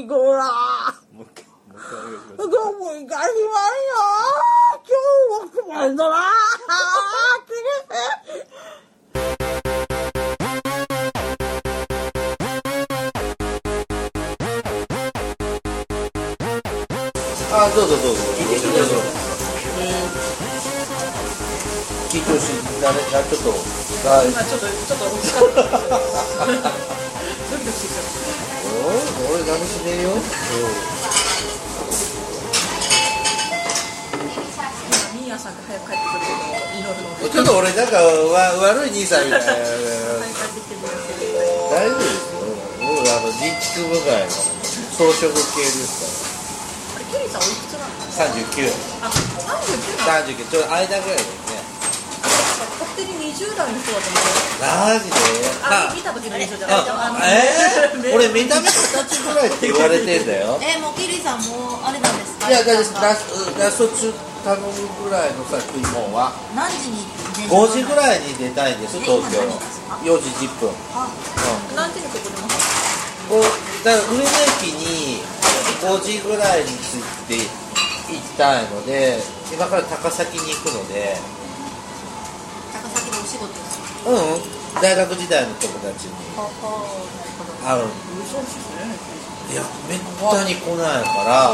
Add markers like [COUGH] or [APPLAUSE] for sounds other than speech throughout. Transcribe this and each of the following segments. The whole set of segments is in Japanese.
いくら。どうもいかしまんよ。今日も困るんだな。あどうぞどうぞ聞いてどうぞ聞いてほしいだねあちょっとあ今ちょっとちょっと惜しかったですドキドキしてきちゃっお俺何しねえよ、た今ミーヤさんが早く帰ってくることを祈るのでちょっと俺なんかわ悪い兄さんみたいな大丈夫ですよ僕あの人畜部外の装飾系ですあれケリーさんおいくつなのから39あ三十九。なの39ちょうど間ぐらいですね勝手に20代の人だと思ってマジであ見た時の印象じゃないえー、俺見た目二つぐらいって言われてんだよえもうケリーさんもあれなんですかいやだって時間がラスラスト中頼むぐらいのさ食い物は何時に電車5時ぐらいに出たいんです東京。え今何時ですか？4時10分。あ何時にここでますこうだから上野駅に5時ぐらいに着いて行きたいので今から高崎に行くので。高崎でお仕事ですか？うん。大学時代の友達に。会ういやめったに来ないから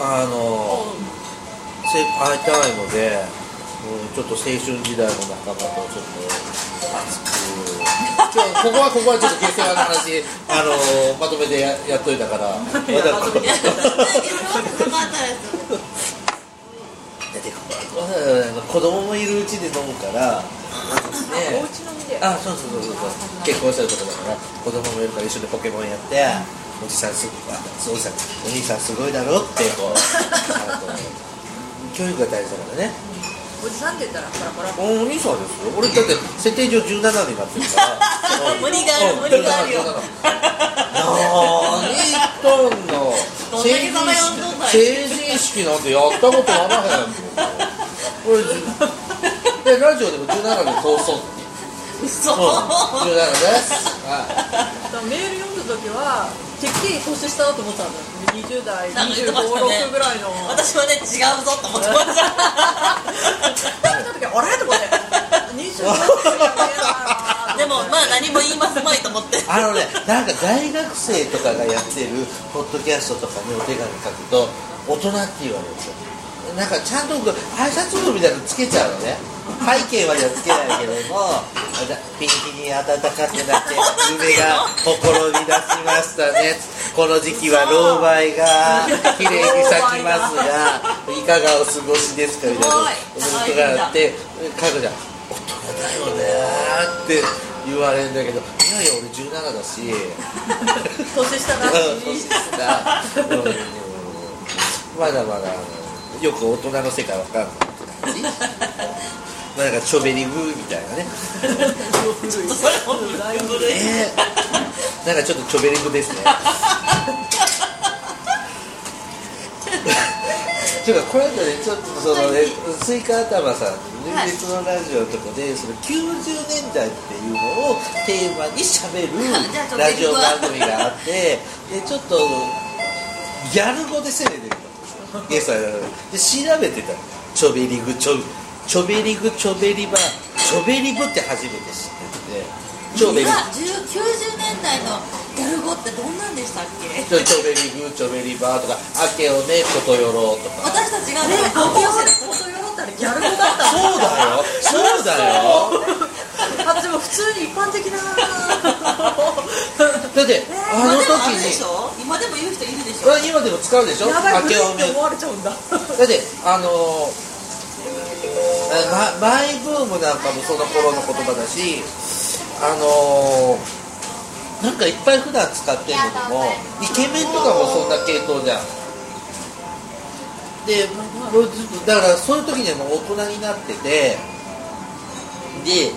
あのせ会いたいのでうんちょっと青春時代の仲間とちょっと熱くここはここはちょっと下世話の話あのまとめてややっといたから。まとめてった子供もいるうちで飲むから、ねあそうそうそうそう結婚したとこだから子供もいるから一緒にポケモンやっておじさんすごいあそうおじさんお兄さんすごいだろってこう教育が大事だからねおじさんって言ったらパラパラ。お兄さんですよ。俺だって設定上17になってるから。[LAUGHS] 無理があるうん。無理があるよ。何言っとんだ成人式なんてやったことあらへんもん。俺じでラジオでも17で通そう嘘。うん。17です。はだからメール読んだ時はてっきり年下だと思ってたんだよ20代なんか言って25、ましたね。6ぐらいの。私はね違うぞと思ってました。見た時あれと思って25歳やでもまあ何も言いますまいと思っていあのねなんか大学生とかがやってるポッドキャストとかにお手紙書くと大人って言われるんですよなんかちゃんと僕挨拶文みたいなのつけちゃうのね背景まではつけないけれどもピンキに暖かくなって梅がほころび出しましたねこの時期は老梅が綺麗に咲きますがいかがお過ごしですかみたいなことがあって書くじゃん大人だよねって言われるんだけどいやいや俺17だし。年下だ [LAUGHS] うんしそううんまだまだよく大人の世界わかんない感じ。まあなんかチョベリグみたいなね。[LAUGHS] それも古いえー、なんかちょっとチョベリグですね。[LAUGHS] ちょっとこれとねちょっとそのねスイカ頭さんのはい別のラジオのとこでその90年代っていうのをテーマにし [LAUGHS] ゃべるラジオ番組があってでちょっとギャル語で攻めてるのゲストがで。調べてたの。チョベリグチョチョベリグチョベリバチョベリブって初めて知っててチョベリ今10 90年代のギャル語ってどんなんでしたっけ？チョチョベリグチョベリバーとか「明けおねことよろ」とか。私たちがねね高校生本当よろったらギャル語だった。そうだよ。そうだよ。あでも普通に一般的な。だってあの時今でもあるでにしょ。今でも言う人いるでしょ。あ今でも使うでしょ？やばい明古いって思われちゃうんだ。だってあのーま、マイブームなんかもその頃の言葉だしあのーなんかいっぱい普段使ってるのでもイケメンとかもそんな系統じゃん。でだからそういう時でも大人になっててで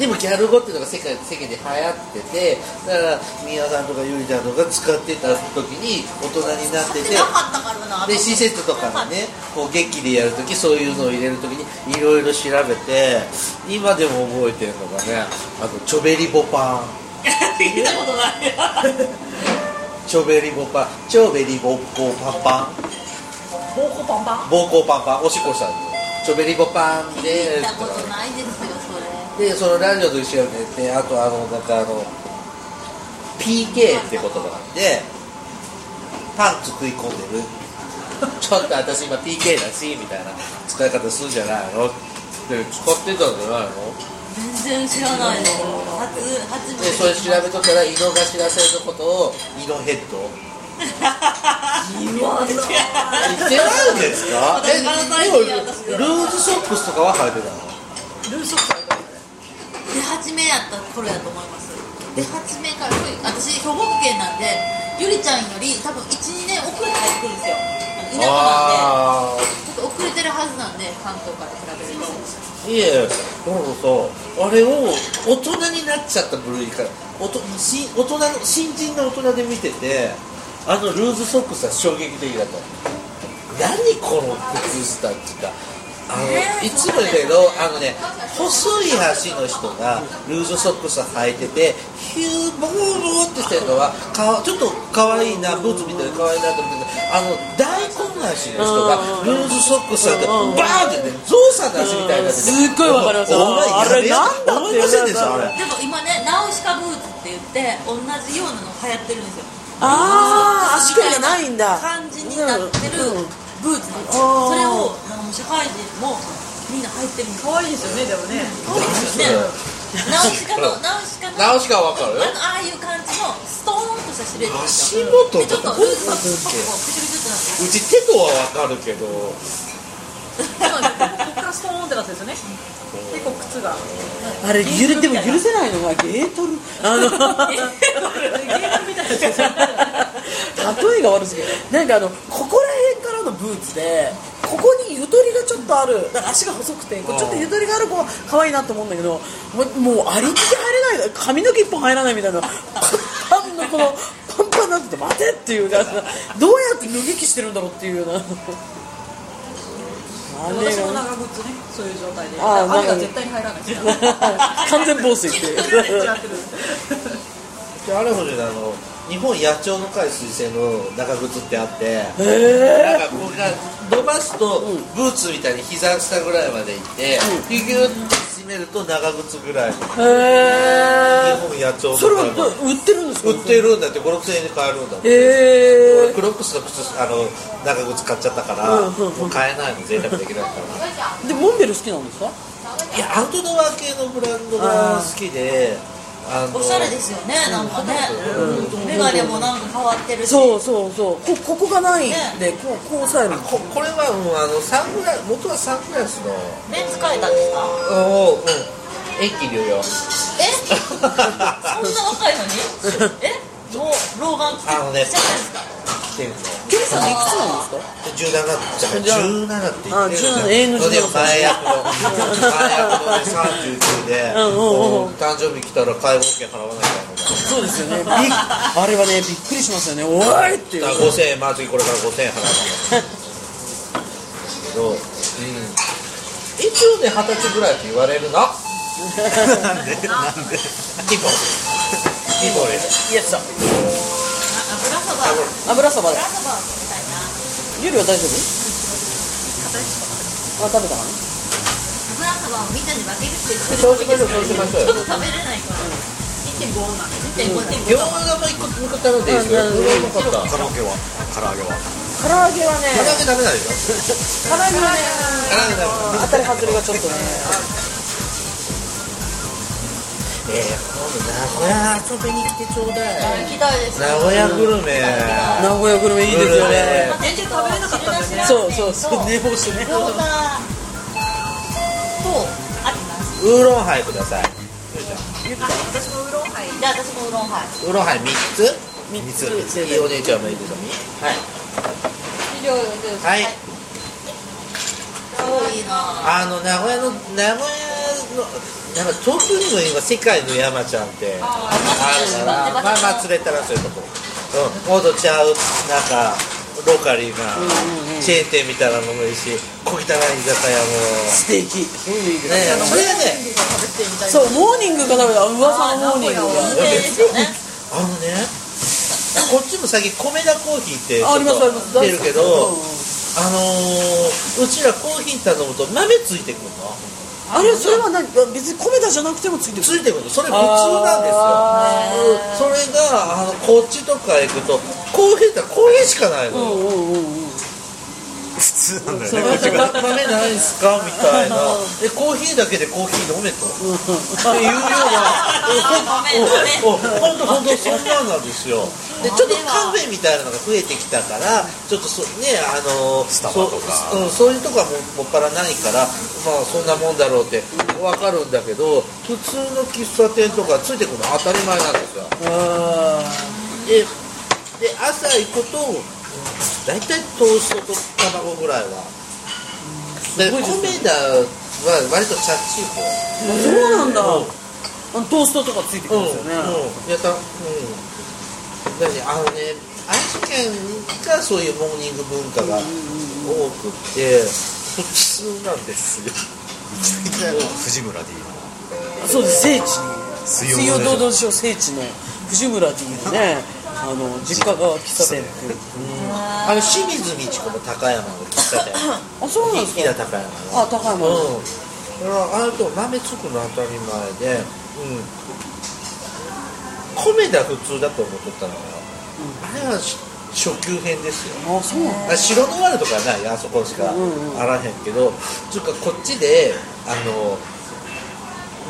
でもギャル語っていうのが世界世間で流行っててだから宮さんとかゆりちゃんとか使ってた時に大人になっててなかったからなで施設とかにねこう劇でやるときそういうのを入れるときにいろいろ調べて今でも覚えてるのがねあとチョベリボパン。[LAUGHS] 聞いたことない [LAUGHS] チョベリボパン。チョベリボッコパンパン。膀胱パンパン？膀胱パンパン。おしっこしたんですチョベリボパン聞でいたことないですよでそのラジオと一緒にねであとあのなんかあの PK って言葉があってパンツ食い込んでる。[LAUGHS] ちょっと私今 PK だしみたいな使い方するんじゃないの。って使ってたんじゃないの？全然知らないの。初初でそれ調べとったら井の頭線のことを井のヘッド。[LAUGHS] 言ってないんですか？ルーズソックスとかは履いてたの？ルーソックス出始めやった頃やと思います。出始めから私兵庫県なんでゆりちゃんより多分12年遅れて入ってくるんですよ。田舎なんあでちょっと遅れてるはずなんで関東から比べると。あいえだからさあれを大人になっちゃった部類からおとし大人の新人の大人で見ててあのルーズソックスは衝撃的だった何この靴下っていうかあの、いつも言うけどあのね細い足の人がルーズソックス履いててヒューボーボーってしてるのはかわちょっと可愛いなブーツみたいで可愛いなと思ってあの大根足の人がルーズソックス履いてバーンってねゾウさんの足みたいになっててすっごいわかりますあれなんだって思いませんでした？あれ。でも今ねナウシカブーツって言って同じようなの流行ってるんですよ。ああ足首がないんだ。感じになってるうん。ブーツなんですそれをなんかもう社会人もみんな入ってる可愛いですよねでもね。可愛いですよね。ナウシカのナウシカの直しかわかる？よあのああいう感じのストーンとしたシルエットです足よ元とかでちょっとっうクチュクチュってなってる。うち手とはわかるけど。ここからストーンってなってですよね。結構靴が。あれゆるでも許せないのがゲートル。あの。ゲームみたいなやつですよ例えが悪すぎる。なんかあのここら辺からのブーツでここにゆとりがちょっとある。だから足が細くてちょっとゆとりがある子は可愛いなと思うんだけどもうもうありきで入れない髪の毛一本入らないみたいな。パンパンのこのパンパンになってて待てっていうかどうやって脱ぎ着してるんだろうっていうような。私もが長靴ねそういう状態で。あー雨が絶対に入らない。ですよ完全防水っていう。違ってるであれほどあの日本野鳥の会推薦の長靴ってあって。へなんかこれが伸ばすとブーツみたいに膝下ぐらいまで行ってギュギュッて締めると長靴ぐらいえへ日本野鳥のそれは売ってるんですか？売ってるんだって56000円で買えるんだって。へ俺クロックスの靴あの長靴買っちゃったから、うんうんうん。もう買えないの贅沢できないから。えでモンベル好きなんですか？いやアウトドア系のブランドが好きでおしゃれですよねなんかね。メガネもなんか変わってるし。そうそうそう。こここがないんでこうこう押さえここれはもうあのサングラス元はサングラスの。レンズ変えたんですか？おうん。遠近療養え？そんな若いのに？[LAUGHS] え？もう老眼あのねじゃないですか来てるのケリさんいくつなんですか17じゃじゃあ17って言ってるじゃんあ17永遠の17で前役の前役のね39でうんうんうん誕生日来たら介護保険払わなきゃそう。ですよねびあれはねびっくりしますよねおいっていうだから5000円まあ次これから5000円払わなきゃけど、うん、一応ね二十歳ぐらいって言われるのなんでなんでピポピポですイエスだ油そば。油油そば。でそばみたいなゆりは大丈夫？あ食べたかな油そばをみんなで分けるってそう。しましょうそうしましょうちょっと食べれないから。1.5なんで。1.5餃子も一個一個頼んでいいですようかったカラオケは？唐揚げは？唐揚げはね唐揚げダメなんでしょ。唐揚げはね唐揚げダメ当たり外れがちょっとね。え名古屋遊びに来てちょうだい行きたいです名古屋グルメ。名古屋グルメいいですよね全然食べれなかったんだよねそうそうそう寝坊してねとありますウーロンハイください私もウーロンハイじゃあ私もウーロンハイウーロンハイ3つ三つ三ついいお姉ちゃんもいいですよはい以上ですはい多いなあの名古屋の名古屋のなんか遠くにも今世界の山ちゃんってあるからまあまあ釣れたらそういうとこ。うん。もっとちゃうなんかローカリーなチェーン店みたいなのもいいし小汚い居酒屋も。ステーキねねそれでね。そうモーニングが食べた噂のモーニングが。あのねこっちも最近米田コーヒーってありますあります。と出るけどあのーうちらコーヒー頼むと豆ついてくるの？あれそれは何？別に米田じゃなくてもついてくる。ついてくるのそれ普通なんですよ。それがあのこっちとか行くとコーヒーってコーヒーしかないのよ、うんうんうんうん。普通なんだそう。よねこっちが豆ないんすか？みたいな。でコーヒーだけでコーヒー飲めと？っていうような。お本当本当そんなんなんですよ。でちょっとカフェみたいなのが増えてきたからちょっとそねあのスタバとか。そう,、うん、そういうとこはももっぱらないからまあそんなもんだろうって分かるんだけど普通の喫茶店とかついてくるの当たり前なんですよ。あでで朝行くと大体トーストと卵ぐらいは。で米田は割とチャッチー方ーそうなんだ。あのトーストとかついてくるんですよね。うん、やったうん。だねあのね愛知県がそういうモーニング文化が多くって普通なんですよ。藤村 D のそうです。聖地に。水曜どうどうでしょう聖地の藤村 D のねあの実家が喫茶店あの清水美智子も高山の喫茶店。あそうなんですか？高山の。あ高山の。うん。ああと豆つくの当たり前でうん。米田普通だと思っとったのよ、あれはし初級編ですよ。あそうなんだ。あ白ノワールとかはない。あそこしかうんうんあらへんけど、つうかこっちであの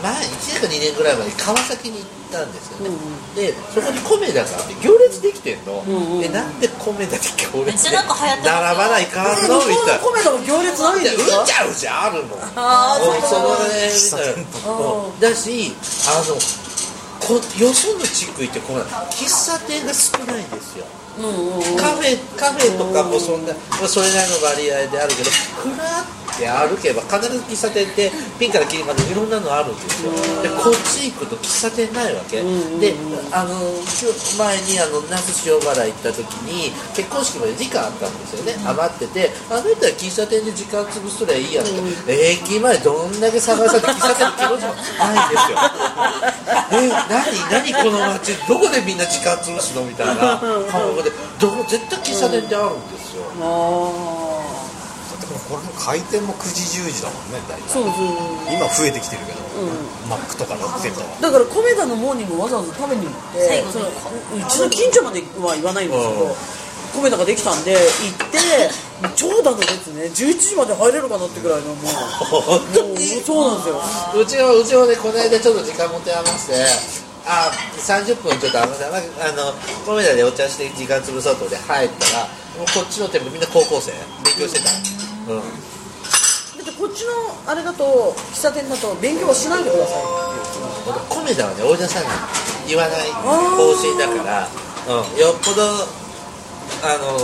前1年か2年ぐらい前に川崎に行ったんですよね、うんうん。でそこに米田があって行列できてんの、んうんでなんで米田で行列で並ばないかんえの？みたいな。米田も行列ないんですか？うじゃうじゃあるのあそのねみたいなうん。だしあのこよその地区行ってこない喫茶店が少ないん。ですよカフェカフェとかもそん。な、まあ、それなりの割合であるけどふらって歩けば必ず喫茶店ってピンからキリまでいろんなのあるんですよ。でこっち行くと喫茶店ないわけ、であの前にあの那須塩原行った時に結婚式まで時間あったんですよね、余っててあの人は喫茶店で時間潰すりゃいいやんとか、駅前どんだけ探されて喫茶店の気持ちもないんですよ。[LAUGHS] え何何この街？どこでみんな時間潰すの？みたいな顔で。どこ絶対喫茶店ってあるんですよ、あでもこれも開店も9時10時だもんね大体。あそうそう。今増えてきてるけど、マックとかロッテとだから米田のモーニングわざわざ食べに行って最後そのうちの近所までは言わないんですけど米田ができたんで行って長蛇の列ね11時まで入れるかなってぐらいのもう。もうにそうなんですよ。うちはうちはねこの間ちょっと時間持て余してあ30分ちょっとあのあの米田でお茶して時間潰そうとで入ったらもうこっちの店舗みんな高校生勉強してたうんだってこっちのあれだと喫茶店だと勉強はしないでください。米田はねお医者さんが言わない方針だから、うん、よっぽどあの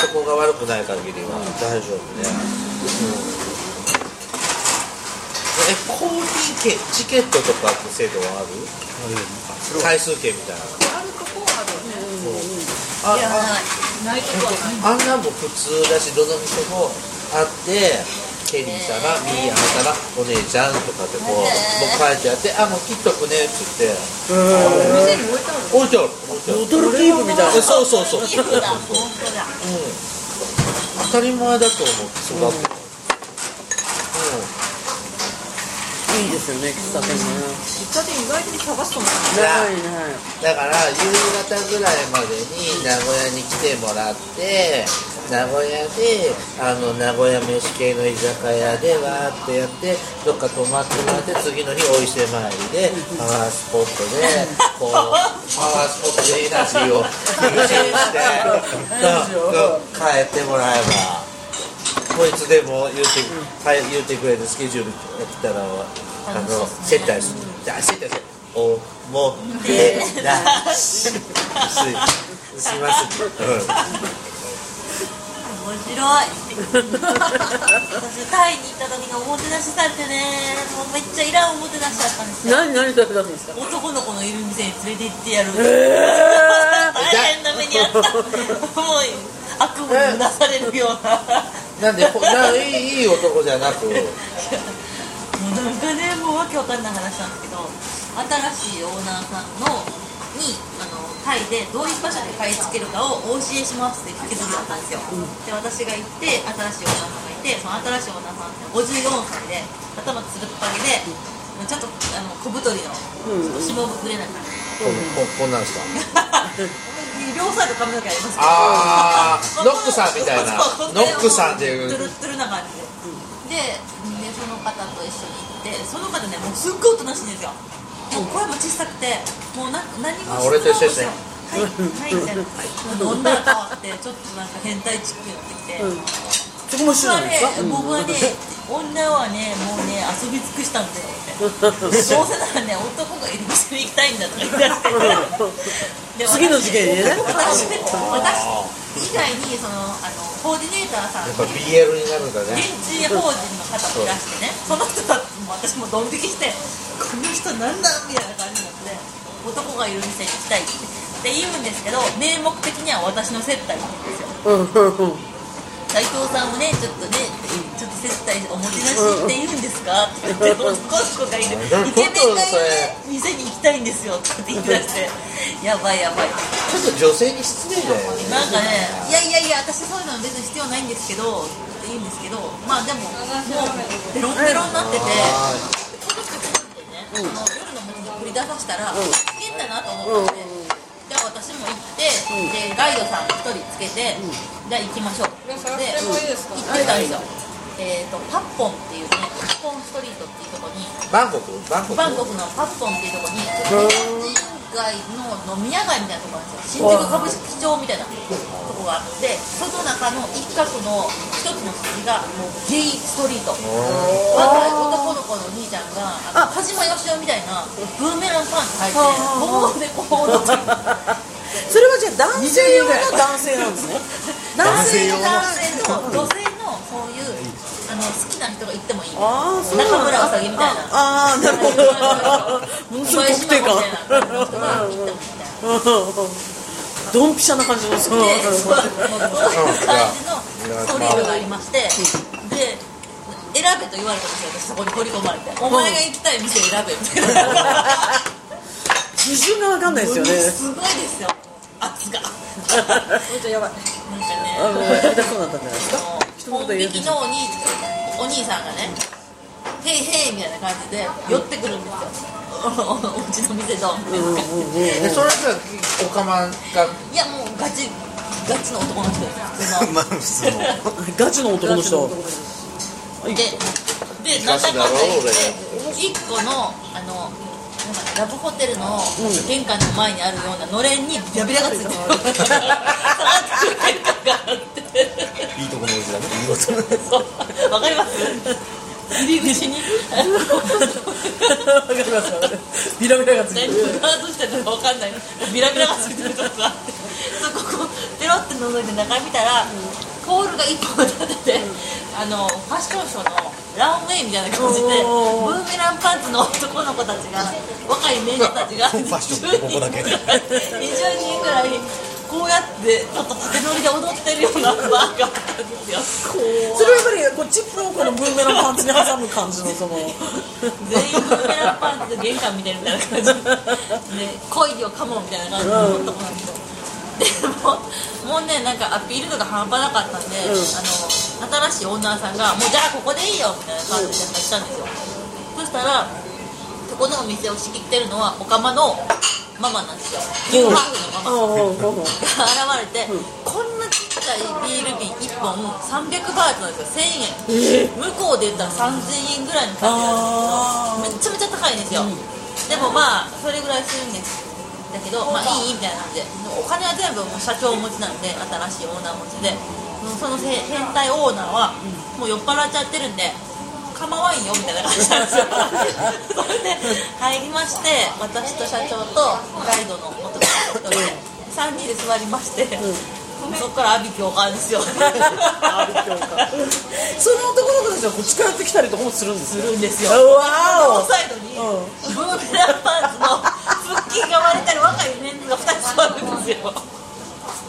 そこが悪くない限りは大丈夫で、うん。えコーヒー券チケットとかって制度はある？回数券みたい。なあるとこある。よねあいやあないとこはない。あんなんも普通だしどの店もあってケリー様、ミーあなたがお姉ちゃんとかってこう、もう書いてあってあもう切っとくねっつって。店に置いてある置いてある置いてあるボトルキープみたいな。えそうそうそう、うん、当たり前だと思って育ってた、いいですよね喫茶店ね。喫茶店意外に探すとない。ないだから夕方ぐらいまでに名古屋に来てもらって名古屋であの名古屋飯系の居酒屋でわーってやってどっか泊まってもらって次の日お伊勢参りでパワースポットでこうパワースポットでエナジーを充電して。帰ってもらえば。こいつでも言うて,、はい、言うてくれるスケジュールが来たらあの接待するじゃ接待するおもてなししします、うん面白い私タイに行った時におもてなしされてねもうめっちゃいらんおもてなしだったんですよ何何食べたんですか男の子のいる店に連れて行ってやる、え大変な目にあったもう悪夢になされるようななんでほないいいい男じゃなくなんかねもうわけわかんない話なんですけど新しいオーナーさんのにあのタイでどういう場所で買い付けるかをお教えしますって引き継ぎだったんですよ、で私が行って新しいオーナーさんがいてその新しいオーナーさんって54歳で頭つるっぱげでちょっとあの小太りのちょっと霜ぶれな感じこここんなんですか？両サイド髪の毛ありますけどあーノックさんみたいな。ノックさんっていう。トゥルットゥルな感じで。で方と一緒に行ってその方ねもうすっごいおとなしいんですよ。もう声も小さくてもうな何もあ俺と一緒ですね。はい [LAUGHS] はいみたいな飲んだら変わってちょっとなんか変態チックになってきて、そこも一緒なんですか？僕はね、女はね、もうね、遊び尽くしたんだよって。どうせならね、男がいる店に行きたいんだとか言い出して。[LAUGHS] で次の事件にね。私、私以外に、その、あの、コーディネーターさんやっぱ BL になるんだね。現地法人の方もいらしてねその人たちも私もドン引きしてこの人なんだみたいな感じになって男がいる店に行きたいって。って言うんですけど名目的には私の接待なんですようんうんうん斉藤さんもねちょっとねちょっと接待おもてなしって言うんですか？って言って [LAUGHS] 男の子がいる。イケメンがいる店に行きたいんですよって言い出して。やばいやばい。ちょっと女性に失礼だよ。ねなんかね、いやいやいや、私そういうの別に必要ないんですけど、って言うんですけど、まあでも、もう、ベロンベロンになってて、あこの人来てね、その夜の街に繰り出させたら、変だなと思って、で、私も行って、で、ガイドさん一人つけて、じゃあ行きましょう。で、行ってたんですよ。えーと、パッポンっていうね、パッポンストリートっていうところに、ーバンコク？バンコク？バンコクのパッポンっていうところに、日本人街の飲み屋街みたいなところなんですよ。新宿株式町みたいなとこがあって、その中の一角の一つの筋がもうゲイストリート。若い男の子のお兄ちゃんが、あの、梶間義雄みたいなブーメランパンツ履いて、棒でこう踊って男性用の男性なんですね男性用の男性と女性のそういうあの好きな人が行ってもいい。ああそう中村あさぎみたいな。ああなるほど [LAUGHS] ものすごい特定感。ドンピシャな感じのそうそういう感じのストリートがありまして、で、選べと言われたんですよ、私そこに取り込まれて。お前が行きたい店選べみたいな。基準がわかんないですよねすごいですよ、圧が。めっちゃやばい。なんかね、あの痛そうだったんじゃないですか？あの本引きのお兄お兄さんがね「へいへい」みたいな感じで寄ってくるんですよ。おうちの店と。でそれさおかまが？いやもうガチガチの男の人です。普通の。まあ普通の。ガチの男の人。ででなんだかんだ言って一個のあのラブホテルの玄関の前にあるようなのれんにビラビラがついてる。いいとこのおじだねわかります入り口にわかります。ビラビラがついて何るガードして。るかわかんないビラビラがついてる。とこがあって。そここうペロって覗いて中見たらポールが一本立ててあのファッションショーのランウェイみたいな感じでブおー。ーメランパンツの男の子たちが若いメンズたちが [LAUGHS] ファッションのここだけ。[LAUGHS] 20人ぐらいこうやってちょっと縦乗りで踊ってるようなバーがあったんですよ。それはやっぱりこうチップをこのブーメランパンツに挟む感じのその。全員ブーメランパンツで玄関見てるみたいな感じで [LAUGHS] 恋をかもみたいな感じの男なんですよで [LAUGHS] ももうねなんかアピール度が半端なかったんで、あの新しいオーナーさんが「もうじゃあここでいいよ」みたいな感じで話したんですよ。そしたらそこのお店を仕切ってるのはおかまのママなんですよ。ニューハーフのママ。うんうんうんうん。が現れて、こんなちっちゃいビール瓶1本300バーツなんですよ。1000円、向こうで言ったら3000円ぐらいの感じなんですけどめっちゃめちゃ高いんですよ、でもまあそれぐらいするんですだけどまあいいみたいなんでお金は全部もう社長持ちなんで新しいオーナー持ちでそのせ変態オーナーはもう酔っ払っちゃってるんで構わんよみたいな感じなんですよ。それで入りまして私と社長とガイドの男の人1人で3人で座りまして、そこから阿鼻教官ですよ。その男の子たちはこう近寄ってきたりとかもするんですよ。するんですよ。わ両サイドにブーメランパンツの腹筋が割れたり若いメンズが2人座るんですよ。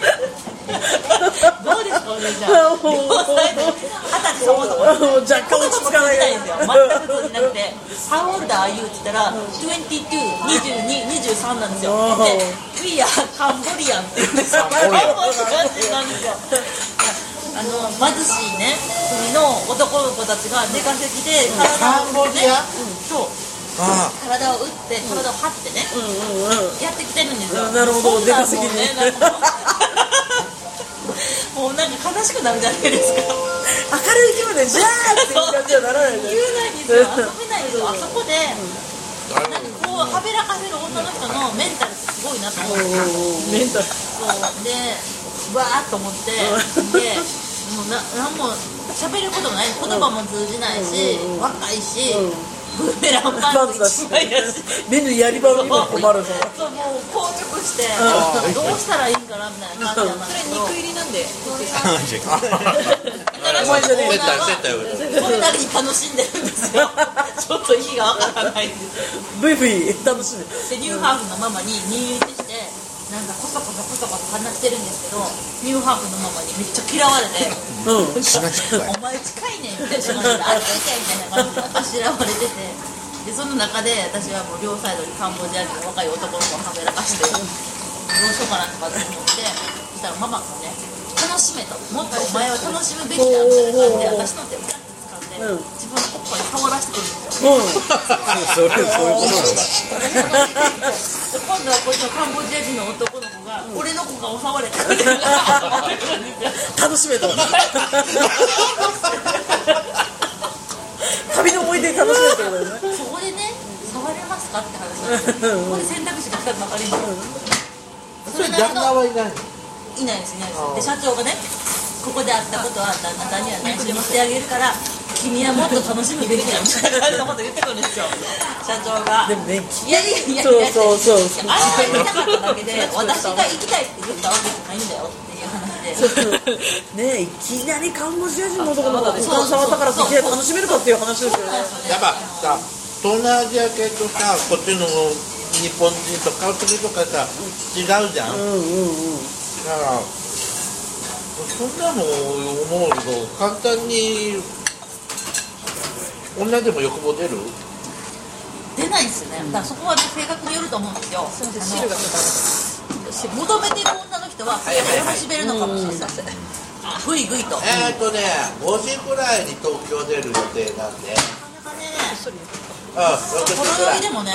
[LAUGHS] どうですかお姉ちゃん？両サイドに二十歳そこそこお若干落ち着かないないんですよ。全く通じなくて「How old are you?」って言ったら「222223」なんですよ。でクリアカンボリアンって言うんですよカンボリアンカンボリアンなんですよ。あの貧しいね国の男の子たちが出稼ぎで体をカンボリア？そう。あ体を打って体を張ってね。うんうんうん。やってきてるんですよ。なるほどそんなん出稼ぎにもうね [LAUGHS] もうなんか悲しくなるじゃないですか。明るい気分でジャーって感じはならないね。言えないんですよ。遊べないんですよ。あそこでなんかこうはべらかせる女の人のメンタルってすごいなと思って。メンタル。そう。でわーっと思って。でもうな何も喋ることもない。言葉も通じないし若いしブーメランパンツ一枚やし目のやり場にも困るぞそうもう硬直してどうしたらいいんかなみたいな感じなんですけど肉入りなんで新しいお前じゃねえオーナーは接待接待それなりに楽しんでるんですよちょっと意味がわからないんですよブイブイ楽しんででニューハーフのママに入院してなんかコソコソコソコソ話してるんですけどニューハーフのママにめっちゃ嫌われてうん。[LAUGHS] お前近いねんみたいな感じであれ痛いみたいな感じであしらわれててでその中で私はもう両サイドにカンボジア人の若い男の子をはべらかしてどうしようかなとかって思ってそしたらママがね楽しめと。もっとお前は楽しむべきだみたいな感じで私の手をうん。自分のおっぱい触らせてくるんですよ。うん。それそういうことなんだで今度はこっちのカンボジア人の男の子が、俺の子が襲われてくれる楽しめと。旅の思い出楽しめってことですね。そこでね触れますかって話ここで選択肢が2つ分かりますそれ旦那はいないの？いないですいないです。で社長がねここで会ったことは旦那さんには内緒にしてあげるから君はもっと楽しむべきだみたいなこと言ってくるんですよ。社長が。でもねい。やいやいや。そうそうそう。あんたが行きたかっただけで私が行きたいって言ったわけじゃないんだよっていう話で。ねいきなりカンボジア人の男の子が股間触ったからっていきなり楽しめるかっていう話ですよね。やっぱさ東南アジア系とさこっちの日本人とかそれとかさ違うじゃん、うんうんうん。だからそんなの思うと簡単に女でも欲望出る？出ないですよねだからそこはね性格によると思うんですよ。すいません汁が求めてる女の人は楽しめるのかもしれないぐいぐいと。なかえーっとね5時くらいに東京出る予定なんで。なかね。うん6時ほろ酔いでもね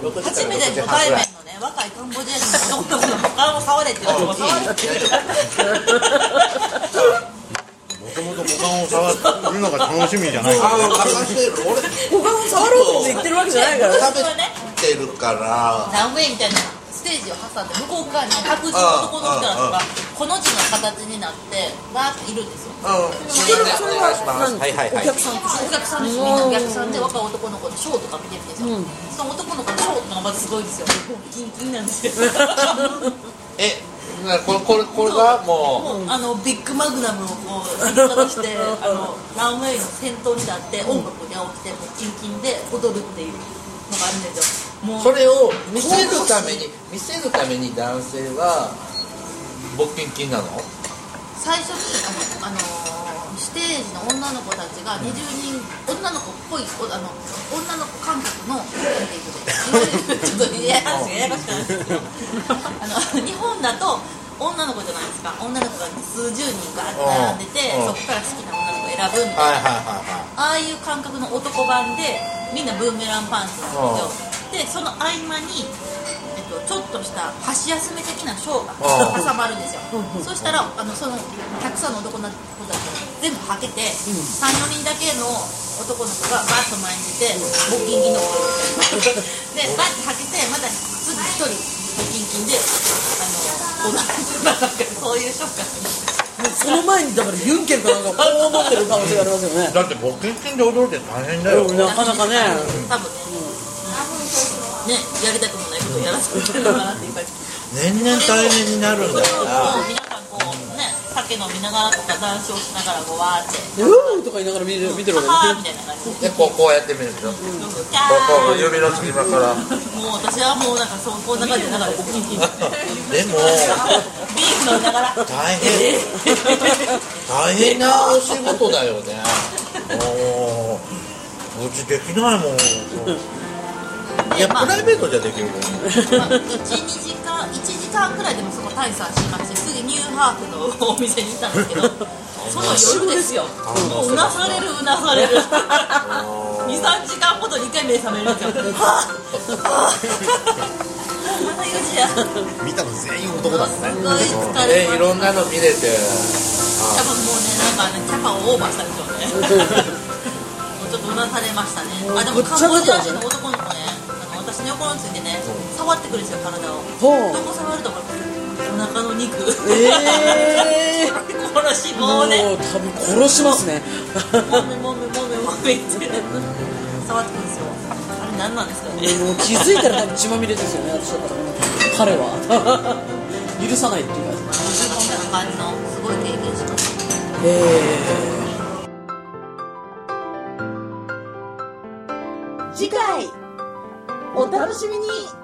うん。6時初から6時めて初対面のね若いカンボジア人の男の子の股間を触れって言われても触れってもともと股間を触るのが楽しみじゃない。からああ任せる俺股間を触ろうと思って言ってるわけじゃないから。食べてるから。ランウェイみたいなステージを挟んで向こう側に白人の男の人たちがこの字の形になってバーっているんですよ。うん。それそれは何？はいはいはい。お客さんお客さんですみんなお客さんで若い男の子のショーとか見てるんですよ、その男の子のショーとかがまずすごいんですよ。キンキンなんですよ。[LAUGHS] えなこれこれこれがももう。あのビッグマグナムをこう引きかざしてあの [LAUGHS] ランウェイの先頭に立って音楽に合わせてもうキンキンで踊るっていうのがあるんですよもううそれを見せるために見せるために男性は勃キンキンなの？最初にあの、あのーステージの女の子たちが20人女の子っぽいおあの女の子感覚のなんていうちょっとややこしいややこしくないんですけどあの日本だと女の子じゃないですか。女の子が数十人ガーッて並んでてうん。そこから好きな女の子を選ぶみたいな、ああいう感覚の男版でみんなブーメランパンツなんですよ。でその合間に、えっと、ちょっとした箸休め的なショーが挟まるんですよ。そしたらあのそのたくさんの男の子たちが全部はけて、34人だけの男の子がバーッと前に出てボッキンキンの子。[LAUGHS] でバーッとはけてまた次一人ボッキンキンであの [LAUGHS] こうなんか。そういうショックその前にだからユンケルかなんかこう持ってる可能性がありますよね。だって勃キンキンで踊るって大変だよ。うんなかなかね。多分。ね、ね、やりたくもないことをやらせてるのかなっていう感じ。年々大変になるんだから酒飲みながらとか談笑しながらこうわーって、うーとか言いながら見てる見てるわけみたいな感じで。でこうこうやってみるでしょ？こキャーう指の隙間から。もう私はもうなんかそうこんな感じでなんかこうキンキンってでもビール飲みながら。大変。大変なお仕事だよね。もううちできないもんいやプライベートじゃできるけど。まあ、1、2時間、1時間くらいでもそこ退散しまして次ニューハーフのお店に行ったんですけど [LAUGHS] その夜ですよ。もううなされるうなされる。23時間ごとに1回目覚めるんですよ。また4時や見たの全員男だもんねすごい疲れますえいろんなの見れて多分もうねなんかねキャパをオーバーしたでしょうねもうちょっとうなされましたねあでもカンボジア人の男の子ねあの私の横についてね触ってくるんですよ体を。どこ触るとこお腹の肉。ええこの脂肪をねもう多分殺しますね。もめもめもめもめって触ってくるんですよあれ何なんですかねもう気づいたら多分血まみれですよね私だったら彼は許さないっていうかこんな感じのすごい経験しましたえ次回お楽しみに。